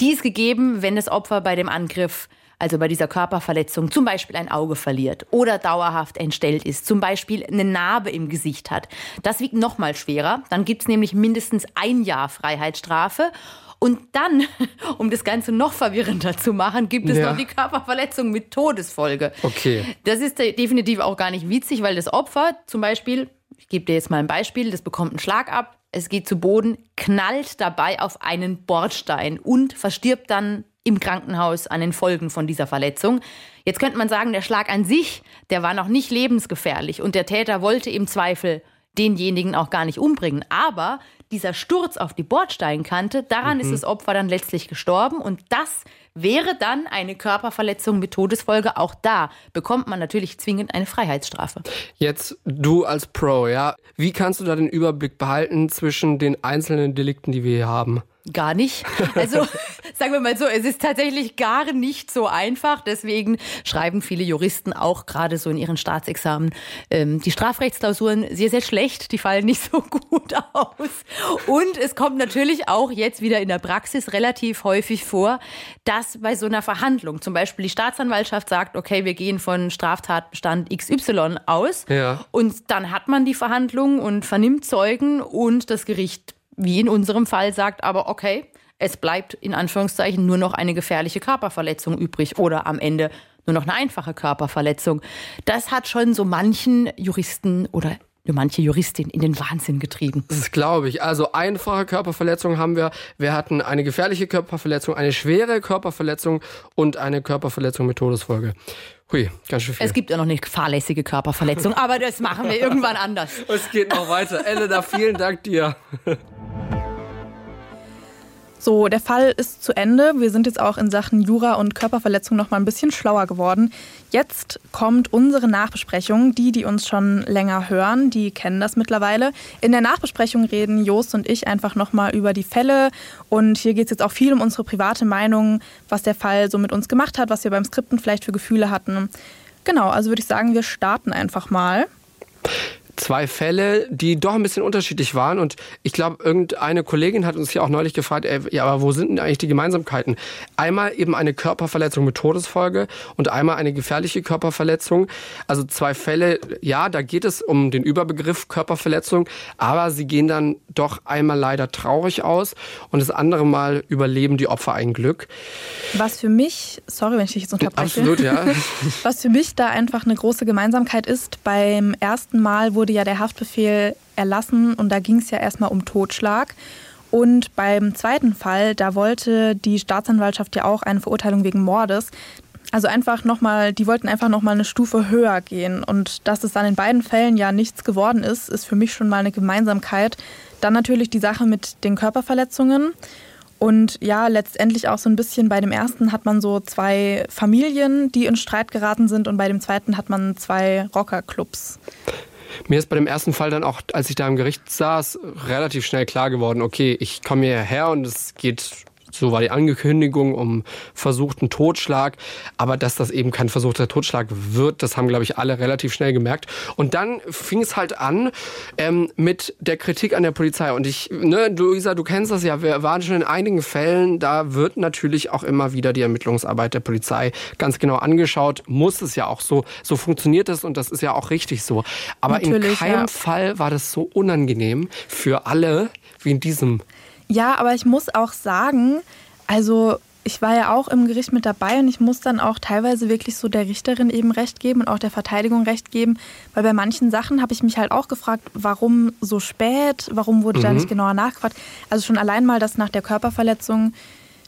Die ist gegeben, wenn das Opfer bei dem Angriff also bei dieser Körperverletzung zum Beispiel ein Auge verliert oder dauerhaft entstellt ist, zum Beispiel eine Narbe im Gesicht hat. Das wiegt noch mal schwerer. Dann gibt es nämlich mindestens ein Jahr Freiheitsstrafe. Und dann, um das Ganze noch verwirrender zu machen, gibt es ja. noch die Körperverletzung mit Todesfolge. Okay. Das ist definitiv auch gar nicht witzig, weil das Opfer zum Beispiel, ich gebe dir jetzt mal ein Beispiel, das bekommt einen Schlag ab, es geht zu Boden, knallt dabei auf einen Bordstein und verstirbt dann im Krankenhaus an den Folgen von dieser Verletzung. Jetzt könnte man sagen, der Schlag an sich, der war noch nicht lebensgefährlich und der Täter wollte im Zweifel denjenigen auch gar nicht umbringen. Aber dieser Sturz auf die Bordsteinkante, daran mhm. ist das Opfer dann letztlich gestorben und das wäre dann eine Körperverletzung mit Todesfolge. Auch da bekommt man natürlich zwingend eine Freiheitsstrafe. Jetzt du als Pro, ja, wie kannst du da den Überblick behalten zwischen den einzelnen Delikten, die wir hier haben? Gar nicht. Also sagen wir mal so, es ist tatsächlich gar nicht so einfach. Deswegen schreiben viele Juristen auch gerade so in ihren Staatsexamen ähm, die Strafrechtsklausuren sehr, sehr schlecht. Die fallen nicht so gut aus. Und es kommt natürlich auch jetzt wieder in der Praxis relativ häufig vor, dass bei so einer Verhandlung zum Beispiel die Staatsanwaltschaft sagt, okay, wir gehen von Straftatbestand XY aus. Ja. Und dann hat man die Verhandlung und vernimmt Zeugen und das Gericht wie in unserem Fall sagt, aber okay, es bleibt in Anführungszeichen nur noch eine gefährliche Körperverletzung übrig oder am Ende nur noch eine einfache Körperverletzung. Das hat schon so manchen Juristen oder manche Juristin in den Wahnsinn getrieben. Das glaube ich. Also einfache Körperverletzung haben wir. Wir hatten eine gefährliche Körperverletzung, eine schwere Körperverletzung und eine Körperverletzung mit Todesfolge. Hui, ganz schön viel. Es gibt ja noch eine fahrlässige Körperverletzung, aber das machen wir irgendwann anders. Es geht noch weiter. Elena, vielen Dank dir. So, der Fall ist zu Ende. Wir sind jetzt auch in Sachen Jura und Körperverletzung noch mal ein bisschen schlauer geworden. Jetzt kommt unsere Nachbesprechung. Die, die uns schon länger hören, die kennen das mittlerweile. In der Nachbesprechung reden Jost und ich einfach noch mal über die Fälle. Und hier geht es jetzt auch viel um unsere private Meinung, was der Fall so mit uns gemacht hat, was wir beim Skripten vielleicht für Gefühle hatten. Genau, also würde ich sagen, wir starten einfach mal zwei Fälle, die doch ein bisschen unterschiedlich waren. Und ich glaube, irgendeine Kollegin hat uns ja auch neulich gefragt, ey, ja, aber wo sind denn eigentlich die Gemeinsamkeiten? Einmal eben eine Körperverletzung mit Todesfolge und einmal eine gefährliche Körperverletzung. Also zwei Fälle, ja, da geht es um den Überbegriff Körperverletzung, aber sie gehen dann doch einmal leider traurig aus und das andere Mal überleben die Opfer ein Glück. Was für mich, sorry, wenn ich dich jetzt unterbreche. Absolut, ja. Was für mich da einfach eine große Gemeinsamkeit ist, beim ersten Mal wurde wurde ja der Haftbefehl erlassen und da ging es ja erstmal um Totschlag. Und beim zweiten Fall, da wollte die Staatsanwaltschaft ja auch eine Verurteilung wegen Mordes. Also einfach nochmal, die wollten einfach nochmal eine Stufe höher gehen. Und dass es dann in beiden Fällen ja nichts geworden ist, ist für mich schon mal eine Gemeinsamkeit. Dann natürlich die Sache mit den Körperverletzungen. Und ja, letztendlich auch so ein bisschen bei dem ersten hat man so zwei Familien, die in Streit geraten sind und bei dem zweiten hat man zwei Rockerclubs. Mir ist bei dem ersten Fall dann auch, als ich da im Gericht saß, relativ schnell klar geworden, okay, ich komme hierher und es geht so war die Ankündigung um versuchten Totschlag. Aber dass das eben kein versuchter Totschlag wird, das haben, glaube ich, alle relativ schnell gemerkt. Und dann fing es halt an ähm, mit der Kritik an der Polizei. Und ich, ne, Luisa, du kennst das ja, wir waren schon in einigen Fällen, da wird natürlich auch immer wieder die Ermittlungsarbeit der Polizei ganz genau angeschaut. Muss es ja auch so. So funktioniert es und das ist ja auch richtig so. Aber natürlich, in keinem ja. Fall war das so unangenehm für alle wie in diesem ja, aber ich muss auch sagen, also ich war ja auch im Gericht mit dabei und ich muss dann auch teilweise wirklich so der Richterin eben recht geben und auch der Verteidigung recht geben, weil bei manchen Sachen habe ich mich halt auch gefragt, warum so spät, warum wurde mhm. da nicht genauer nachgefragt. Also schon allein mal, dass nach der Körperverletzung,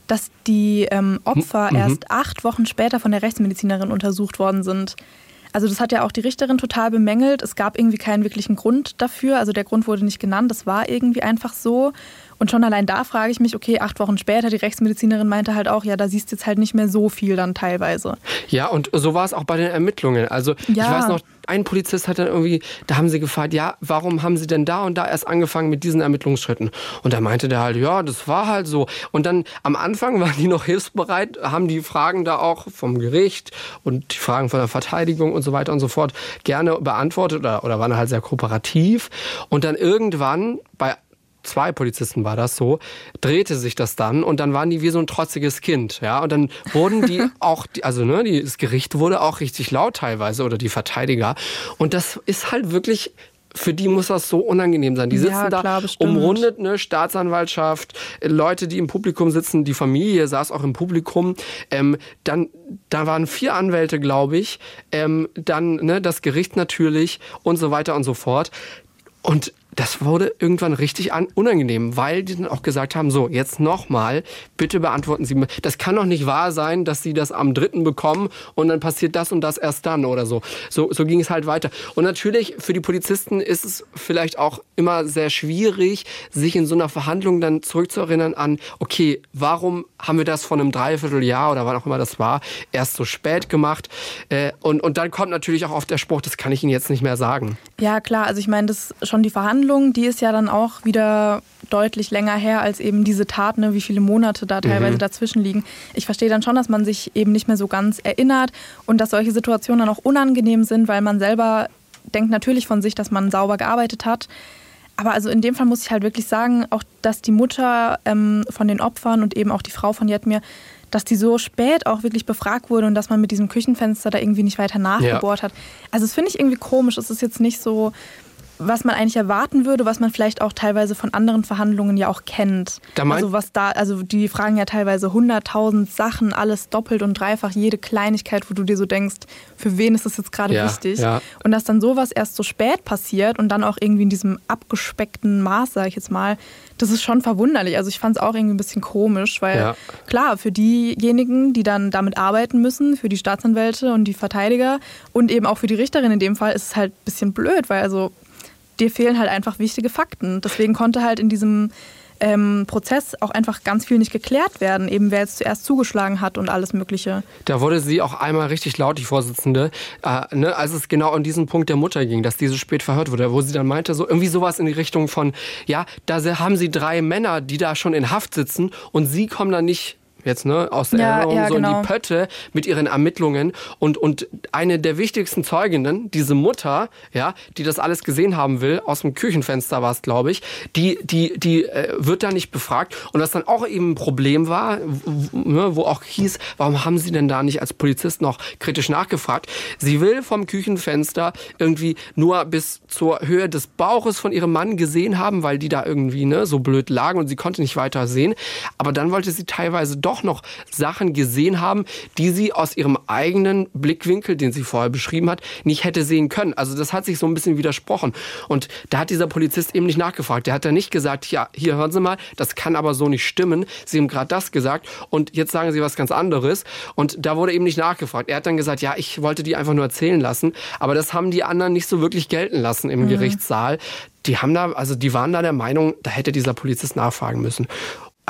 dass die ähm, Opfer mhm. erst acht Wochen später von der Rechtsmedizinerin untersucht worden sind. Also das hat ja auch die Richterin total bemängelt. Es gab irgendwie keinen wirklichen Grund dafür. Also der Grund wurde nicht genannt. Das war irgendwie einfach so. Und schon allein da frage ich mich, okay, acht Wochen später, die Rechtsmedizinerin meinte halt auch, ja, da siehst du jetzt halt nicht mehr so viel dann teilweise. Ja, und so war es auch bei den Ermittlungen. Also ja. ich weiß noch, ein Polizist hat dann irgendwie, da haben sie gefragt, ja, warum haben sie denn da und da erst angefangen mit diesen Ermittlungsschritten? Und da meinte der halt, ja, das war halt so. Und dann am Anfang waren die noch hilfsbereit, haben die Fragen da auch vom Gericht und die Fragen von der Verteidigung und so weiter und so fort gerne beantwortet oder, oder waren halt sehr kooperativ. Und dann irgendwann bei zwei Polizisten war das so, drehte sich das dann und dann waren die wie so ein trotziges Kind, ja, und dann wurden die auch, also ne, die, das Gericht wurde auch richtig laut teilweise oder die Verteidiger und das ist halt wirklich für die muss das so unangenehm sein. Die sitzen ja, klar, da umrundet, ne, Staatsanwaltschaft, Leute, die im Publikum sitzen, die Familie saß auch im Publikum. Ähm, dann, da waren vier Anwälte, glaube ich. Ähm, dann ne, das Gericht natürlich und so weiter und so fort. Und das wurde irgendwann richtig unangenehm, weil die dann auch gesagt haben, so, jetzt nochmal, bitte beantworten Sie mir. Das kann doch nicht wahr sein, dass Sie das am dritten bekommen und dann passiert das und das erst dann oder so. So, so ging es halt weiter. Und natürlich, für die Polizisten ist es vielleicht auch immer sehr schwierig, sich in so einer Verhandlung dann zurückzuerinnern an, okay, warum haben wir das von einem Dreivierteljahr oder wann auch immer das war, erst so spät gemacht? Äh, und, und dann kommt natürlich auch oft der Spruch, das kann ich Ihnen jetzt nicht mehr sagen. Ja, klar, also ich meine, das schon die Verhandlung Verhandlung, die ist ja dann auch wieder deutlich länger her als eben diese Tat, ne, wie viele Monate da teilweise mhm. dazwischen liegen. Ich verstehe dann schon, dass man sich eben nicht mehr so ganz erinnert und dass solche Situationen dann auch unangenehm sind, weil man selber denkt natürlich von sich, dass man sauber gearbeitet hat. Aber also in dem Fall muss ich halt wirklich sagen, auch dass die Mutter ähm, von den Opfern und eben auch die Frau von Jetmir, dass die so spät auch wirklich befragt wurde und dass man mit diesem Küchenfenster da irgendwie nicht weiter nachgebohrt ja. hat. Also das finde ich irgendwie komisch. Es ist jetzt nicht so, was man eigentlich erwarten würde, was man vielleicht auch teilweise von anderen Verhandlungen ja auch kennt. also was da, also die fragen ja teilweise hunderttausend Sachen, alles doppelt und dreifach, jede Kleinigkeit, wo du dir so denkst, für wen ist das jetzt gerade ja, wichtig? Ja. Und dass dann sowas erst so spät passiert und dann auch irgendwie in diesem abgespeckten Maß, sage ich jetzt mal, das ist schon verwunderlich. Also ich fand es auch irgendwie ein bisschen komisch, weil ja. klar, für diejenigen, die dann damit arbeiten müssen, für die Staatsanwälte und die Verteidiger und eben auch für die Richterin in dem Fall, ist es halt ein bisschen blöd, weil also dir fehlen halt einfach wichtige Fakten. Deswegen konnte halt in diesem ähm, Prozess auch einfach ganz viel nicht geklärt werden, eben wer jetzt zuerst zugeschlagen hat und alles Mögliche. Da wurde sie auch einmal richtig laut, die Vorsitzende, äh, ne, als es genau an diesen Punkt der Mutter ging, dass diese spät verhört wurde, wo sie dann meinte, so irgendwie sowas in die Richtung von, ja, da haben sie drei Männer, die da schon in Haft sitzen und sie kommen da nicht jetzt ne, aus der ja, Erinnerung ja, so genau. in die. Pötte mit ihren Ermittlungen und, und eine der wichtigsten Zeuginnen, diese Mutter, ja, die das alles gesehen haben will, aus dem Küchenfenster war es, glaube ich, die, die, die äh, wird da nicht befragt und was dann auch eben ein Problem war, ne, wo auch hieß, warum haben sie denn da nicht als Polizist noch kritisch nachgefragt? Sie will vom Küchenfenster irgendwie nur bis zur Höhe des Bauches von ihrem Mann gesehen haben, weil die da irgendwie ne, so blöd lagen und sie konnte nicht weiter sehen, aber dann wollte sie teilweise doch doch noch Sachen gesehen haben, die sie aus ihrem eigenen Blickwinkel, den sie vorher beschrieben hat, nicht hätte sehen können. Also das hat sich so ein bisschen widersprochen. Und da hat dieser Polizist eben nicht nachgefragt. Der hat da nicht gesagt, ja, hier hören Sie mal, das kann aber so nicht stimmen. Sie haben gerade das gesagt und jetzt sagen Sie was ganz anderes. Und da wurde eben nicht nachgefragt. Er hat dann gesagt, ja, ich wollte die einfach nur erzählen lassen. Aber das haben die anderen nicht so wirklich gelten lassen im mhm. Gerichtssaal die haben da, also die waren da der Meinung, da hätte dieser Polizist nachfragen müssen.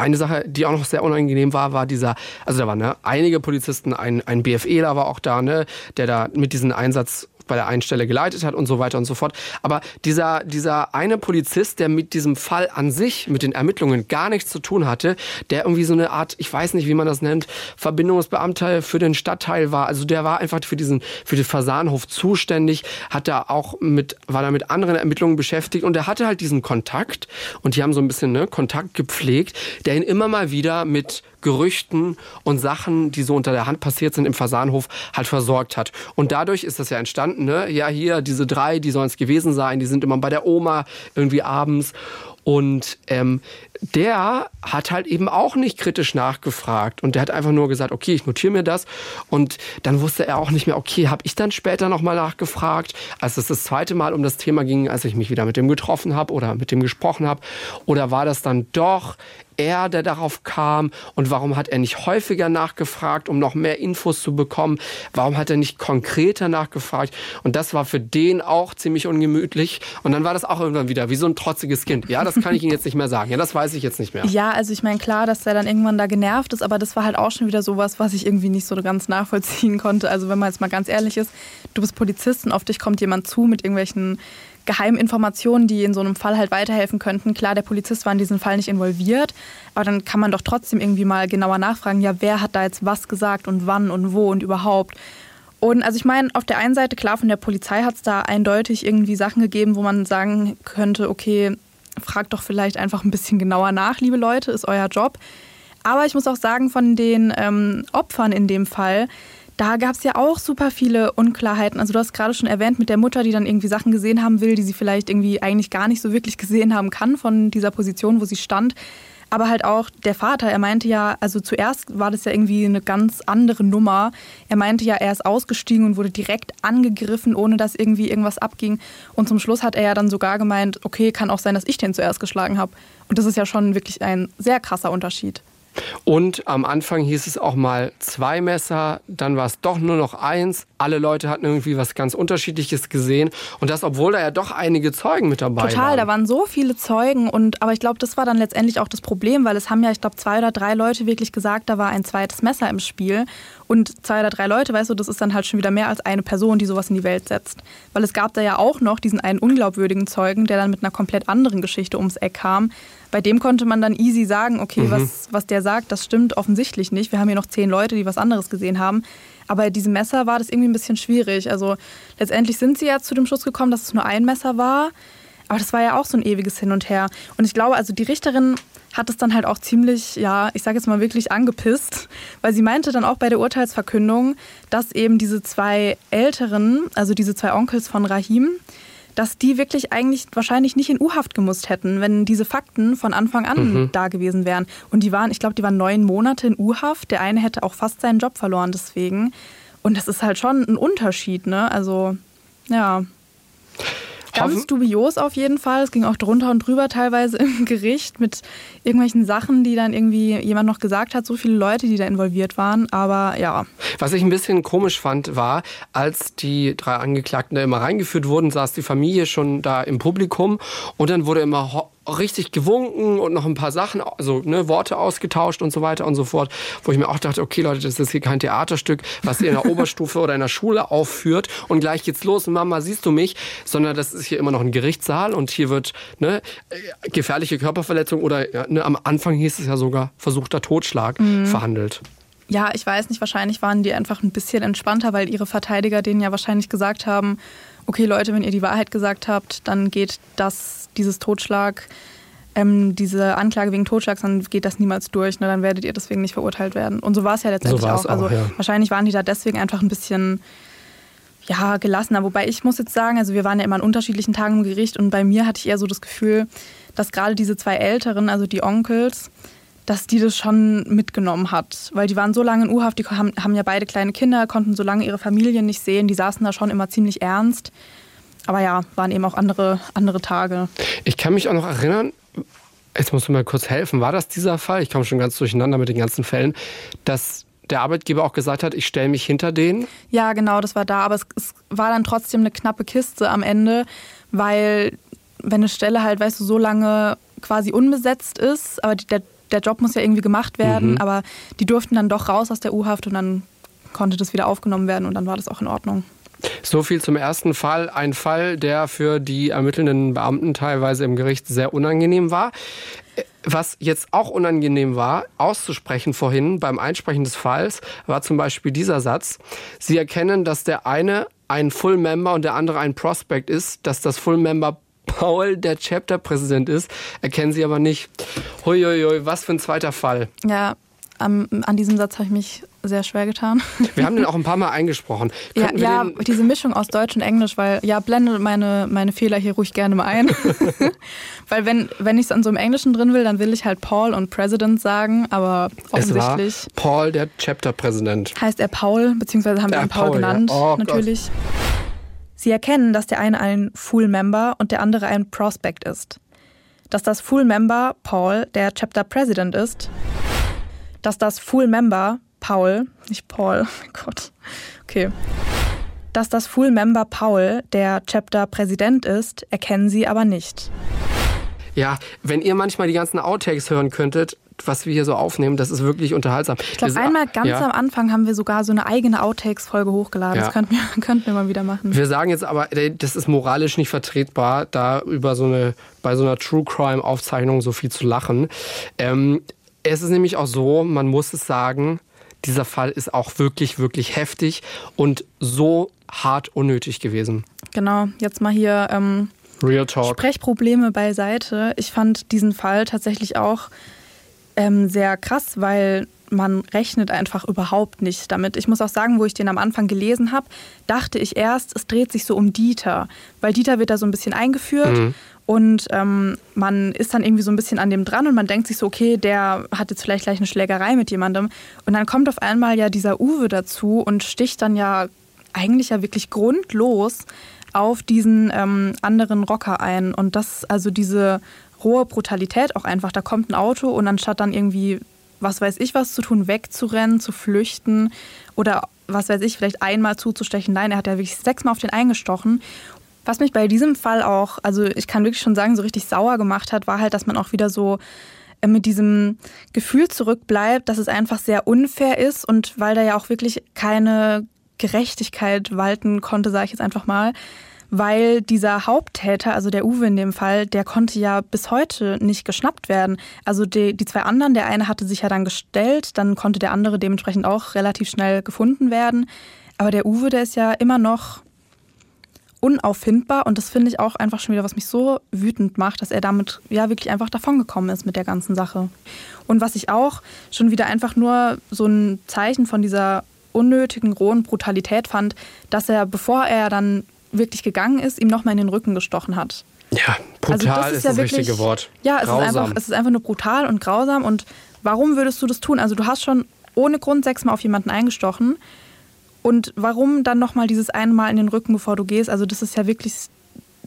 Eine Sache, die auch noch sehr unangenehm war, war dieser, also da waren ne, einige Polizisten, ein, ein BFEler war auch da, ne, der da mit diesem Einsatz bei der einen Stelle geleitet hat und so weiter und so fort. Aber dieser, dieser eine Polizist, der mit diesem Fall an sich, mit den Ermittlungen gar nichts zu tun hatte, der irgendwie so eine Art, ich weiß nicht, wie man das nennt, Verbindungsbeamter für den Stadtteil war. Also der war einfach für diesen, für den Fasanhof zuständig, hat da auch mit, war da mit anderen Ermittlungen beschäftigt und er hatte halt diesen Kontakt und die haben so ein bisschen ne, Kontakt gepflegt, der ihn immer mal wieder mit Gerüchten und Sachen, die so unter der Hand passiert sind im Fasanhof, halt versorgt hat. Und dadurch ist das ja entstanden, ne? Ja, hier, diese drei, die sollen es gewesen sein, die sind immer bei der Oma irgendwie abends. Und ähm, der hat halt eben auch nicht kritisch nachgefragt und der hat einfach nur gesagt, okay, ich notiere mir das und dann wusste er auch nicht mehr, okay, habe ich dann später nochmal nachgefragt, als es das zweite Mal um das Thema ging, als ich mich wieder mit dem getroffen habe oder mit dem gesprochen habe oder war das dann doch er, der darauf kam und warum hat er nicht häufiger nachgefragt, um noch mehr Infos zu bekommen? Warum hat er nicht konkreter nachgefragt? Und das war für den auch ziemlich ungemütlich. Und dann war das auch irgendwann wieder wie so ein trotziges Kind. Ja, das kann ich Ihnen jetzt nicht mehr sagen. Ja, das weiß ich jetzt nicht mehr. Ja, also ich meine, klar, dass er dann irgendwann da genervt ist, aber das war halt auch schon wieder sowas, was ich irgendwie nicht so ganz nachvollziehen konnte. Also wenn man jetzt mal ganz ehrlich ist, du bist Polizist und auf dich kommt jemand zu mit irgendwelchen Geheiminformationen, die in so einem Fall halt weiterhelfen könnten. Klar, der Polizist war in diesem Fall nicht involviert, aber dann kann man doch trotzdem irgendwie mal genauer nachfragen, ja, wer hat da jetzt was gesagt und wann und wo und überhaupt. Und also ich meine, auf der einen Seite, klar, von der Polizei hat es da eindeutig irgendwie Sachen gegeben, wo man sagen könnte, okay, fragt doch vielleicht einfach ein bisschen genauer nach, liebe Leute, ist euer Job. Aber ich muss auch sagen, von den ähm, Opfern in dem Fall, da gab es ja auch super viele Unklarheiten. Also du hast gerade schon erwähnt mit der Mutter, die dann irgendwie Sachen gesehen haben will, die sie vielleicht irgendwie eigentlich gar nicht so wirklich gesehen haben kann von dieser Position, wo sie stand. Aber halt auch der Vater, er meinte ja, also zuerst war das ja irgendwie eine ganz andere Nummer. Er meinte ja, er ist ausgestiegen und wurde direkt angegriffen, ohne dass irgendwie irgendwas abging. Und zum Schluss hat er ja dann sogar gemeint, okay, kann auch sein, dass ich den zuerst geschlagen habe. Und das ist ja schon wirklich ein sehr krasser Unterschied. Und am Anfang hieß es auch mal zwei Messer, dann war es doch nur noch eins. Alle Leute hatten irgendwie was ganz Unterschiedliches gesehen. Und das, obwohl da ja doch einige Zeugen mit dabei Total, waren. Total, da waren so viele Zeugen. Und, aber ich glaube, das war dann letztendlich auch das Problem, weil es haben ja, ich glaube, zwei oder drei Leute wirklich gesagt, da war ein zweites Messer im Spiel. Und zwei oder drei Leute, weißt du, das ist dann halt schon wieder mehr als eine Person, die sowas in die Welt setzt. Weil es gab da ja auch noch diesen einen unglaubwürdigen Zeugen, der dann mit einer komplett anderen Geschichte ums Eck kam bei dem konnte man dann easy sagen, okay, mhm. was, was der sagt, das stimmt offensichtlich nicht. Wir haben hier noch zehn Leute, die was anderes gesehen haben. Aber bei diesem Messer war das irgendwie ein bisschen schwierig. Also letztendlich sind sie ja zu dem Schluss gekommen, dass es nur ein Messer war. Aber das war ja auch so ein ewiges Hin und Her. Und ich glaube, also die Richterin hat es dann halt auch ziemlich, ja, ich sage jetzt mal wirklich angepisst, weil sie meinte dann auch bei der Urteilsverkündung, dass eben diese zwei Älteren, also diese zwei Onkels von Rahim, dass die wirklich eigentlich wahrscheinlich nicht in U-Haft gemusst hätten, wenn diese Fakten von Anfang an mhm. da gewesen wären. Und die waren, ich glaube, die waren neun Monate in U-Haft. Der eine hätte auch fast seinen Job verloren deswegen. Und das ist halt schon ein Unterschied, ne? Also, ja. Ganz dubios auf jeden Fall. Es ging auch drunter und drüber teilweise im Gericht mit irgendwelchen Sachen, die dann irgendwie jemand noch gesagt hat. So viele Leute, die da involviert waren. Aber ja. Was ich ein bisschen komisch fand, war, als die drei Angeklagten da immer reingeführt wurden, saß die Familie schon da im Publikum und dann wurde immer richtig gewunken und noch ein paar Sachen, also ne, Worte ausgetauscht und so weiter und so fort, wo ich mir auch dachte, okay Leute, das ist hier kein Theaterstück, was ihr in der Oberstufe oder in der Schule aufführt und gleich geht's los, Mama, siehst du mich, sondern das ist hier immer noch ein Gerichtssaal und hier wird ne, gefährliche Körperverletzung oder ne, am Anfang hieß es ja sogar versuchter Totschlag mhm. verhandelt. Ja, ich weiß nicht, wahrscheinlich waren die einfach ein bisschen entspannter, weil ihre Verteidiger denen ja wahrscheinlich gesagt haben, okay Leute, wenn ihr die Wahrheit gesagt habt, dann geht das, dieses Totschlag, ähm, diese Anklage wegen Totschlags, dann geht das niemals durch, ne? dann werdet ihr deswegen nicht verurteilt werden. Und so war es ja letztendlich so auch. Also auch, ja. wahrscheinlich waren die da deswegen einfach ein bisschen ja, gelassener. Wobei ich muss jetzt sagen, also wir waren ja immer an unterschiedlichen Tagen im Gericht und bei mir hatte ich eher so das Gefühl, dass gerade diese zwei Älteren, also die Onkels, dass die das schon mitgenommen hat. Weil die waren so lange in U-Haft, die haben, haben ja beide kleine Kinder, konnten so lange ihre Familien nicht sehen, die saßen da schon immer ziemlich ernst. Aber ja, waren eben auch andere, andere Tage. Ich kann mich auch noch erinnern, jetzt musst du mal kurz helfen, war das dieser Fall? Ich komme schon ganz durcheinander mit den ganzen Fällen, dass der Arbeitgeber auch gesagt hat, ich stelle mich hinter denen? Ja, genau, das war da. Aber es, es, war dann trotzdem eine knappe Kiste am Ende, weil wenn eine Stelle halt, weißt du, so lange quasi unbesetzt ist, aber die, der der Job muss ja irgendwie gemacht werden, mhm. aber die durften dann doch raus aus der U-Haft und dann konnte das wieder aufgenommen werden und dann war das auch in Ordnung. So viel zum ersten Fall. Ein Fall, der für die ermittelnden Beamten teilweise im Gericht sehr unangenehm war. Was jetzt auch unangenehm war, auszusprechen vorhin beim Einsprechen des Falls, war zum Beispiel dieser Satz. Sie erkennen, dass der eine ein Full Member und der andere ein Prospect ist, dass das Full Member Paul der Chapter-Präsident ist, erkennen sie aber nicht. Huiuiui, was für ein zweiter Fall. Ja, an diesem Satz habe ich mich sehr schwer getan. Wir haben den auch ein paar Mal eingesprochen. ja, ja diese Mischung aus Deutsch und Englisch, weil ja, blende meine, meine Fehler hier ruhig gerne mal ein. weil wenn, wenn ich es an so einem Englischen drin will, dann will ich halt Paul und President sagen, aber offensichtlich. Es war Paul, der Chapter-Präsident. Heißt er Paul, beziehungsweise haben wir ihn Paul, Paul genannt, ja. oh, natürlich. Gott. Sie erkennen, dass der eine ein Full Member und der andere ein Prospect ist. Dass das Full Member Paul der Chapter President ist. Dass das Full Member Paul, nicht Paul, oh Gott, okay. Dass das Full Member Paul der Chapter Präsident ist, erkennen sie aber nicht. Ja, wenn ihr manchmal die ganzen Outtakes hören könntet, was wir hier so aufnehmen, das ist wirklich unterhaltsam. Ich glaube, einmal ganz ja. am Anfang haben wir sogar so eine eigene Outtakes-Folge hochgeladen. Ja. Das könnten wir, könnten wir mal wieder machen. Wir sagen jetzt aber, das ist moralisch nicht vertretbar, da über so eine, bei so einer True Crime-Aufzeichnung so viel zu lachen. Ähm, es ist nämlich auch so, man muss es sagen, dieser Fall ist auch wirklich, wirklich heftig und so hart unnötig gewesen. Genau, jetzt mal hier ähm, Real Talk. Sprechprobleme beiseite. Ich fand diesen Fall tatsächlich auch ähm, sehr krass, weil man rechnet einfach überhaupt nicht damit. Ich muss auch sagen, wo ich den am Anfang gelesen habe, dachte ich erst, es dreht sich so um Dieter, weil Dieter wird da so ein bisschen eingeführt mhm. Und ähm, man ist dann irgendwie so ein bisschen an dem dran und man denkt sich so, okay, der hat jetzt vielleicht gleich eine Schlägerei mit jemandem und dann kommt auf einmal ja dieser Uwe dazu und sticht dann ja eigentlich ja wirklich grundlos auf diesen ähm, anderen Rocker ein und das also diese rohe Brutalität auch einfach. Da kommt ein Auto und anstatt dann irgendwie, was weiß ich, was zu tun, wegzurennen, zu flüchten oder was weiß ich, vielleicht einmal zuzustechen. Nein, er hat ja wirklich sechsmal auf den eingestochen. Was mich bei diesem Fall auch, also ich kann wirklich schon sagen, so richtig sauer gemacht hat, war halt, dass man auch wieder so äh, mit diesem Gefühl zurückbleibt, dass es einfach sehr unfair ist und weil da ja auch wirklich keine Gerechtigkeit walten konnte, sage ich jetzt einfach mal, weil dieser Haupttäter, also der Uwe in dem Fall, der konnte ja bis heute nicht geschnappt werden. Also die, die zwei anderen, der eine hatte sich ja dann gestellt, dann konnte der andere dementsprechend auch relativ schnell gefunden werden. Aber der Uwe, der ist ja immer noch unauffindbar und das finde ich auch einfach schon wieder, was mich so wütend macht, dass er damit ja wirklich einfach davongekommen ist mit der ganzen Sache. Und was ich auch schon wieder einfach nur so ein Zeichen von dieser unnötigen, rohen Brutalität fand, dass er, bevor er dann wirklich gegangen ist, ihm nochmal in den Rücken gestochen hat. Ja, brutal also das ist, ist ja das wirklich, richtige Wort. Ja, es ist, einfach, es ist einfach nur brutal und grausam. Und warum würdest du das tun? Also du hast schon ohne Grund sechsmal auf jemanden eingestochen. Und warum dann nochmal dieses einmal in den Rücken, bevor du gehst? Also das ist ja wirklich,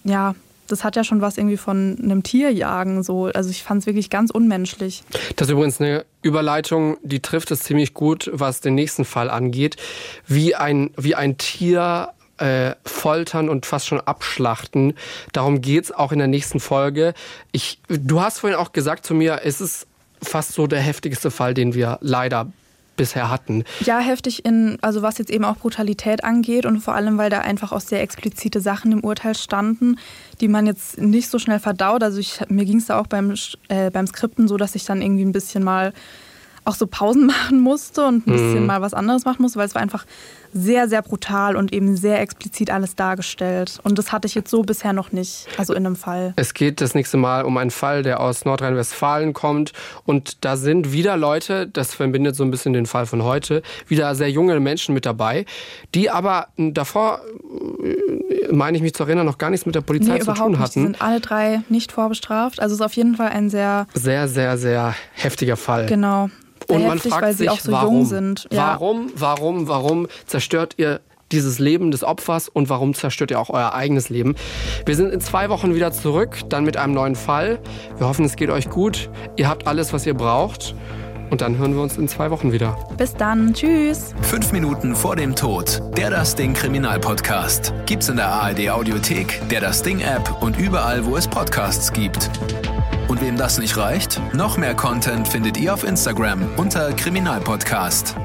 ja, das hat ja schon was irgendwie von einem Tierjagen so. Also ich fand es wirklich ganz unmenschlich. Das ist übrigens eine Überleitung, die trifft es ziemlich gut, was den nächsten Fall angeht. Wie ein, wie ein Tier äh, foltern und fast schon abschlachten. Darum geht's auch in der nächsten Folge. Ich, du hast vorhin auch gesagt zu mir, es ist fast so der heftigste Fall, den wir leider bisher hatten. Ja, heftig in, also was jetzt eben auch Brutalität angeht und vor allem, weil da einfach auch sehr explizite Sachen im Urteil standen, die man jetzt nicht so schnell verdaut. Also ich, mir ging es da auch beim, äh, beim Skripten so, dass ich dann irgendwie ein bisschen mal auch so Pausen machen musste und ein bisschen mhm. mal was anderes machen musste, weil es war einfach sehr, sehr brutal und eben sehr explizit alles dargestellt. Und das hatte ich jetzt so bisher noch nicht, also in einem Fall. Es geht das nächste Mal um einen Fall, der aus Nordrhein-Westfalen kommt. Und da sind wieder Leute, das verbindet so ein bisschen den Fall von heute, wieder sehr junge Menschen mit dabei, die aber davor, äh, meine ich mich zu erinnern, noch gar nichts mit der Polizei nee, zu tun hatten. Die sind alle drei nicht vorbestraft. Also es ist auf jeden Fall ein sehr... Sehr, sehr, sehr heftiger Fall. Genau und man fragt weil sich, auch so warum? jung sind. Ja. Warum, warum, warum zerstört ihr dieses Leben des Opfers und warum zerstört ihr auch euer eigenes Leben? Wir sind in zwei Wochen wieder zurück, dann mit einem neuen Fall. Wir hoffen, es geht euch gut. Ihr habt alles, was ihr braucht. Und dann hören wir uns in zwei Wochen wieder. Bis dann. Tschüss. Fünf Minuten vor dem Tod. Der Das Ding Kriminalpodcast. Gibt's in der ARD Audiothek, der Das Ding App und überall, wo es Podcasts gibt. Und wem das nicht reicht, noch mehr Content findet ihr auf Instagram unter Kriminalpodcast.